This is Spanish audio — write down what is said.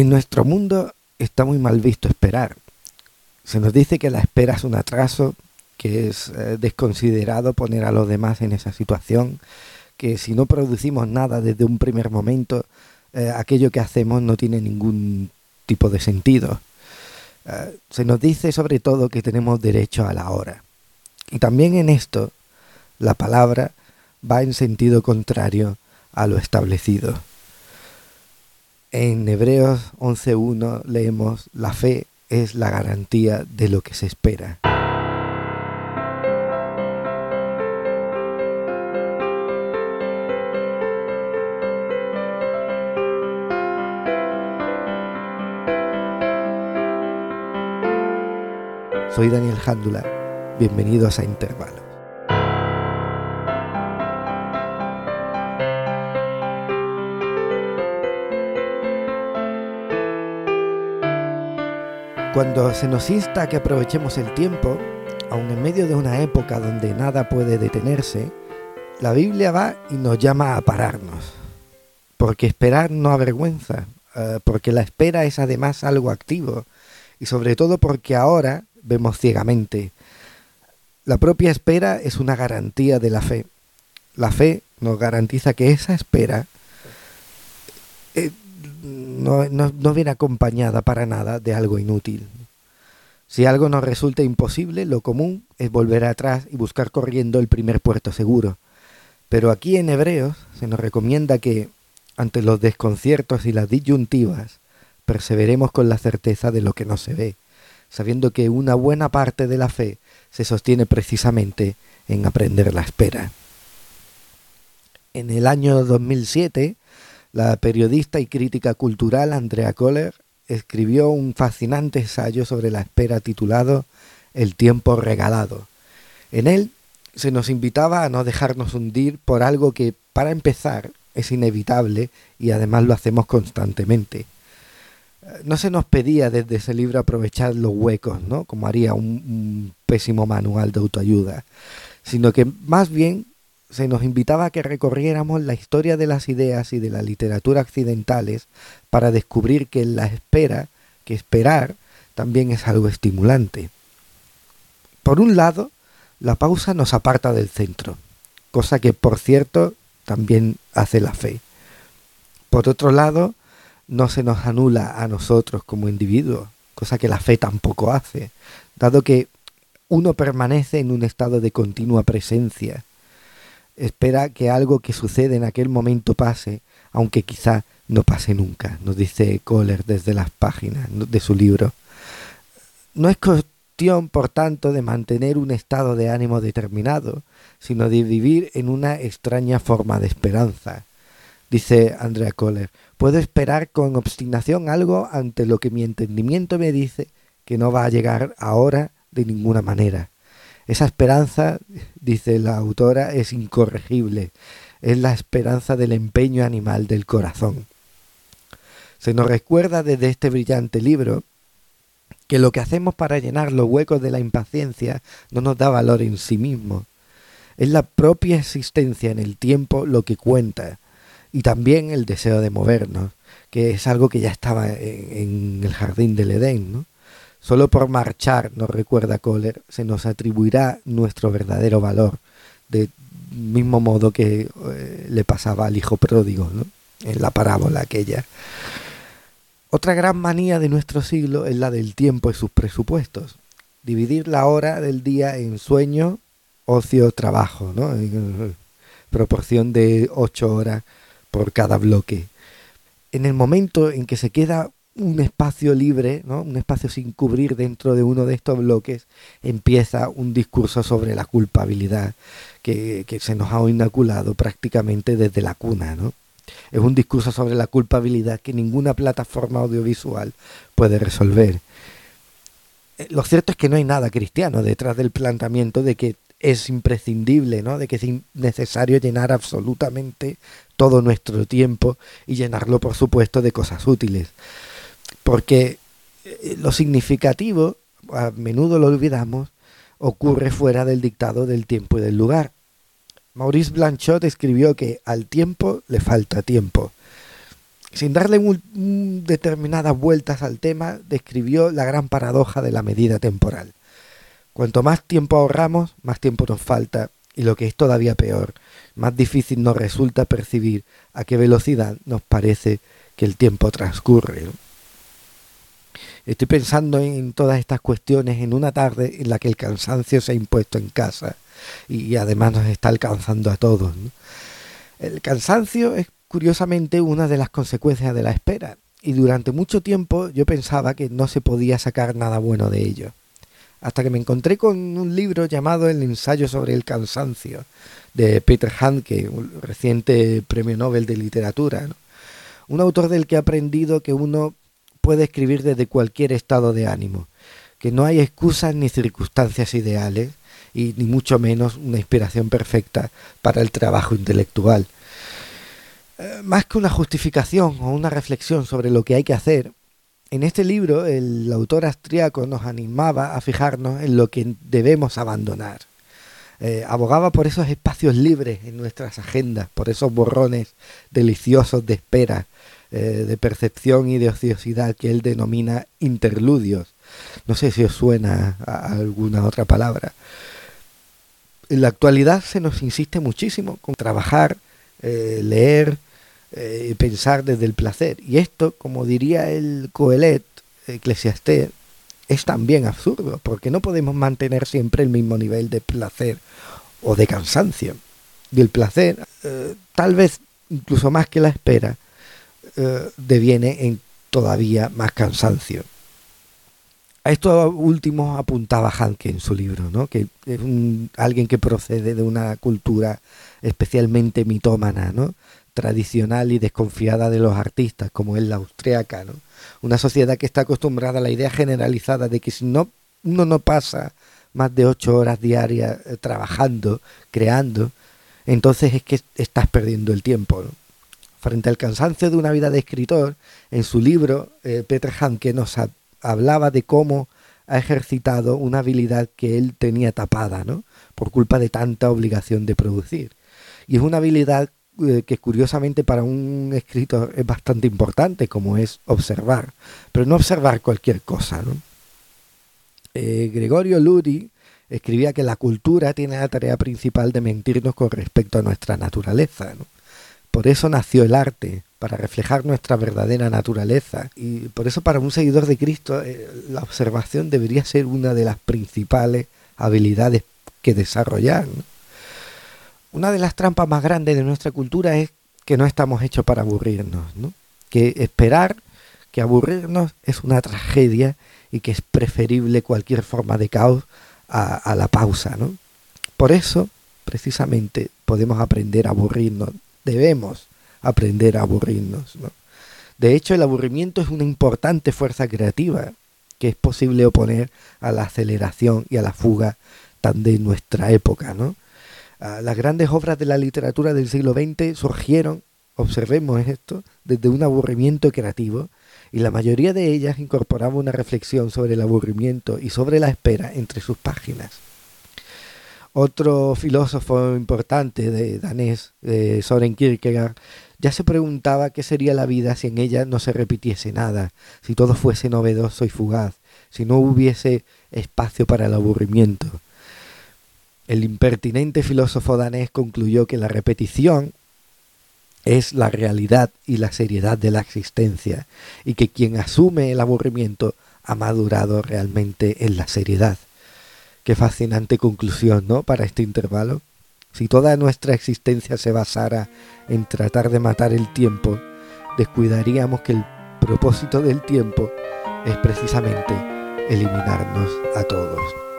En nuestro mundo está muy mal visto esperar. Se nos dice que la espera es un atraso, que es eh, desconsiderado poner a los demás en esa situación, que si no producimos nada desde un primer momento, eh, aquello que hacemos no tiene ningún tipo de sentido. Eh, se nos dice sobre todo que tenemos derecho a la hora. Y también en esto, la palabra va en sentido contrario a lo establecido. En Hebreos 11.1 leemos, la fe es la garantía de lo que se espera. Soy Daniel Jándula, bienvenidos a Intervalos. Cuando se nos insta a que aprovechemos el tiempo, aun en medio de una época donde nada puede detenerse, la Biblia va y nos llama a pararnos. Porque esperar no avergüenza, eh, porque la espera es además algo activo, y sobre todo porque ahora vemos ciegamente. La propia espera es una garantía de la fe. La fe nos garantiza que esa espera no, no, viene acompañada para nada de algo inútil. Si algo nos resulta imposible, lo común es volver atrás y buscar corriendo el primer puerto seguro. Pero aquí en Hebreos se nos recomienda que, ante los desconciertos y las disyuntivas, perseveremos con la certeza de lo que no se ve, sabiendo que una buena parte de la fe se sostiene precisamente en aprender la espera. En el año 2007, la periodista y crítica cultural Andrea Kohler escribió un fascinante ensayo sobre la espera titulado El tiempo regalado. En él se nos invitaba a no dejarnos hundir por algo que, para empezar, es inevitable y además lo hacemos constantemente. No se nos pedía desde ese libro aprovechar los huecos, ¿no? como haría un, un pésimo manual de autoayuda, sino que más bien se nos invitaba a que recorriéramos la historia de las ideas y de la literatura occidentales para descubrir que la espera, que esperar, también es algo estimulante. Por un lado, la pausa nos aparta del centro, cosa que por cierto también hace la fe. Por otro lado, no se nos anula a nosotros como individuos, cosa que la fe tampoco hace, dado que uno permanece en un estado de continua presencia, espera que algo que sucede en aquel momento pase, aunque quizá no pase nunca, nos dice Kohler desde las páginas de su libro. No es cuestión, por tanto, de mantener un estado de ánimo determinado, sino de vivir en una extraña forma de esperanza. Dice Andrea Kohler, puedo esperar con obstinación algo ante lo que mi entendimiento me dice que no va a llegar ahora de ninguna manera. Esa esperanza, dice la autora, es incorregible. Es la esperanza del empeño animal del corazón. Se nos recuerda desde este brillante libro que lo que hacemos para llenar los huecos de la impaciencia no nos da valor en sí mismo. Es la propia existencia en el tiempo lo que cuenta y también el deseo de movernos, que es algo que ya estaba en, el jardín del Edén, ¿no? Solo por marchar, nos recuerda Kohler, se nos atribuirá nuestro verdadero valor, de mismo modo que eh, le pasaba al hijo pródigo, ¿no? en la parábola aquella. Otra gran manía de nuestro siglo es la del tiempo y sus presupuestos. Dividir la hora del día en sueño, ocio, trabajo, ¿no? En proporción de ocho horas por cada bloque. En el momento en que se queda un espacio libre, ¿no? un espacio sin cubrir dentro de uno de estos bloques, empieza un discurso sobre la culpabilidad que, se nos ha inoculado prácticamente desde la cuna. ¿no? Es un discurso sobre la culpabilidad que ninguna plataforma audiovisual puede resolver. Eh, lo cierto es que no hay nada cristiano detrás del planteamiento de que es imprescindible, ¿no? de que es necesario llenar absolutamente todo nuestro tiempo y llenarlo, por supuesto, de cosas útiles porque eh, lo significativo, a menudo lo olvidamos, ocurre fuera del dictado del tiempo y del lugar. Maurice Blanchot escribió que al tiempo le falta tiempo. sin darle determinadas vueltas al tema, describió la gran paradoja de la medida temporal. Cuanto más tiempo ahorramos, más tiempo nos falta y lo que es todavía peor, más difícil nos resulta percibir a qué velocidad nos parece que el tiempo transcurre. Estoy pensando en todas estas cuestiones en una tarde en la que el cansancio se ha impuesto en casa y además nos está alcanzando a todos. El cansancio es curiosamente una de las consecuencias de la espera y durante mucho tiempo yo pensaba que no se podía sacar nada bueno de ello. Hasta que me encontré con un libro llamado El ensayo sobre el cansancio de Peter Handke, un reciente premio Nobel de literatura. Un autor del que he aprendido que uno puede escribir desde cualquier estado de ánimo, que no hay excusas ni circunstancias ideales y ni mucho menos una inspiración perfecta para el trabajo intelectual. Eh, más que una justificación o una reflexión sobre lo que hay que hacer, en este libro el autor austriaco nos animaba a fijarnos en lo que debemos abandonar. Eh, abogaba por esos espacios libres en nuestras agendas, por esos borrones deliciosos de espera, eh, de percepción y de ociosidad que él denomina interludios. No sé si os suena alguna otra palabra. En la actualidad se nos insiste muchísimo con trabajar, eh, leer, y pensar desde el placer. Y esto, como diría el Coelet, Eclesiastés, es también absurdo, porque no podemos mantener siempre el mismo nivel de placer o de cansancio. Y el placer, eh, tal vez incluso más que la espera, eh, deviene en todavía más cansancio. A esto último apuntaba Hanke en su libro, ¿no? que es un, alguien que procede de una cultura especialmente mitómana, ¿no? tradicional y desconfiada de los artistas, como es la austriaca, ¿no? Una sociedad que está acostumbrada a la idea generalizada de que si no uno no pasa más de ocho horas diarias eh, trabajando, creando, entonces es que estás perdiendo el tiempo. Frente al cansancio de una vida de escritor, en su libro, eh, Peter Hanke nos hablaba de cómo ha ejercitado una habilidad que él tenía tapada, ¿no? Por culpa de tanta obligación de producir. Y es una habilidad eh, que curiosamente para un escritor es bastante importante, como es observar, pero no observar cualquier cosa. ¿no? Eh, Gregorio Luri escribía que la cultura tiene la tarea principal de mentirnos con respecto a nuestra naturaleza. Por eso nació el arte, para reflejar nuestra verdadera naturaleza. Y por eso para un seguidor de Cristo eh, la observación debería ser una de las principales habilidades que desarrollar. Una de las trampas más grandes de nuestra cultura es que no estamos hechos para aburrirnos, ¿no? que esperar, que aburrirnos es una tragedia y que es preferible cualquier forma de caos a, la pausa. ¿no? Por eso, precisamente, podemos aprender a aburrirnos, debemos aprender a aburrirnos. ¿no? De hecho, el aburrimiento es una importante fuerza creativa que es posible oponer a la aceleración y a la fuga tan de nuestra época, ¿no? Ah, las grandes obras de la literatura del siglo XX surgieron, observemos esto, desde un aburrimiento creativo y la mayoría de ellas incorporaba una reflexión sobre el aburrimiento y sobre la espera entre sus páginas. Otro filósofo importante de danés, de Soren Kierkegaard, ya se preguntaba qué sería la vida si en ella no se repitiese nada, si todo fuese novedoso y fugaz, si no hubiese espacio para el aburrimiento. El impertinente filósofo danés concluyó que la repetición es la realidad y la seriedad de la existencia y que quien asume el aburrimiento ha madurado realmente en la seriedad. Qué fascinante conclusión, ¿no? Para este intervalo. Si toda nuestra existencia se basara en tratar de matar el tiempo, descuidaríamos que el propósito del tiempo es precisamente eliminarnos a todos.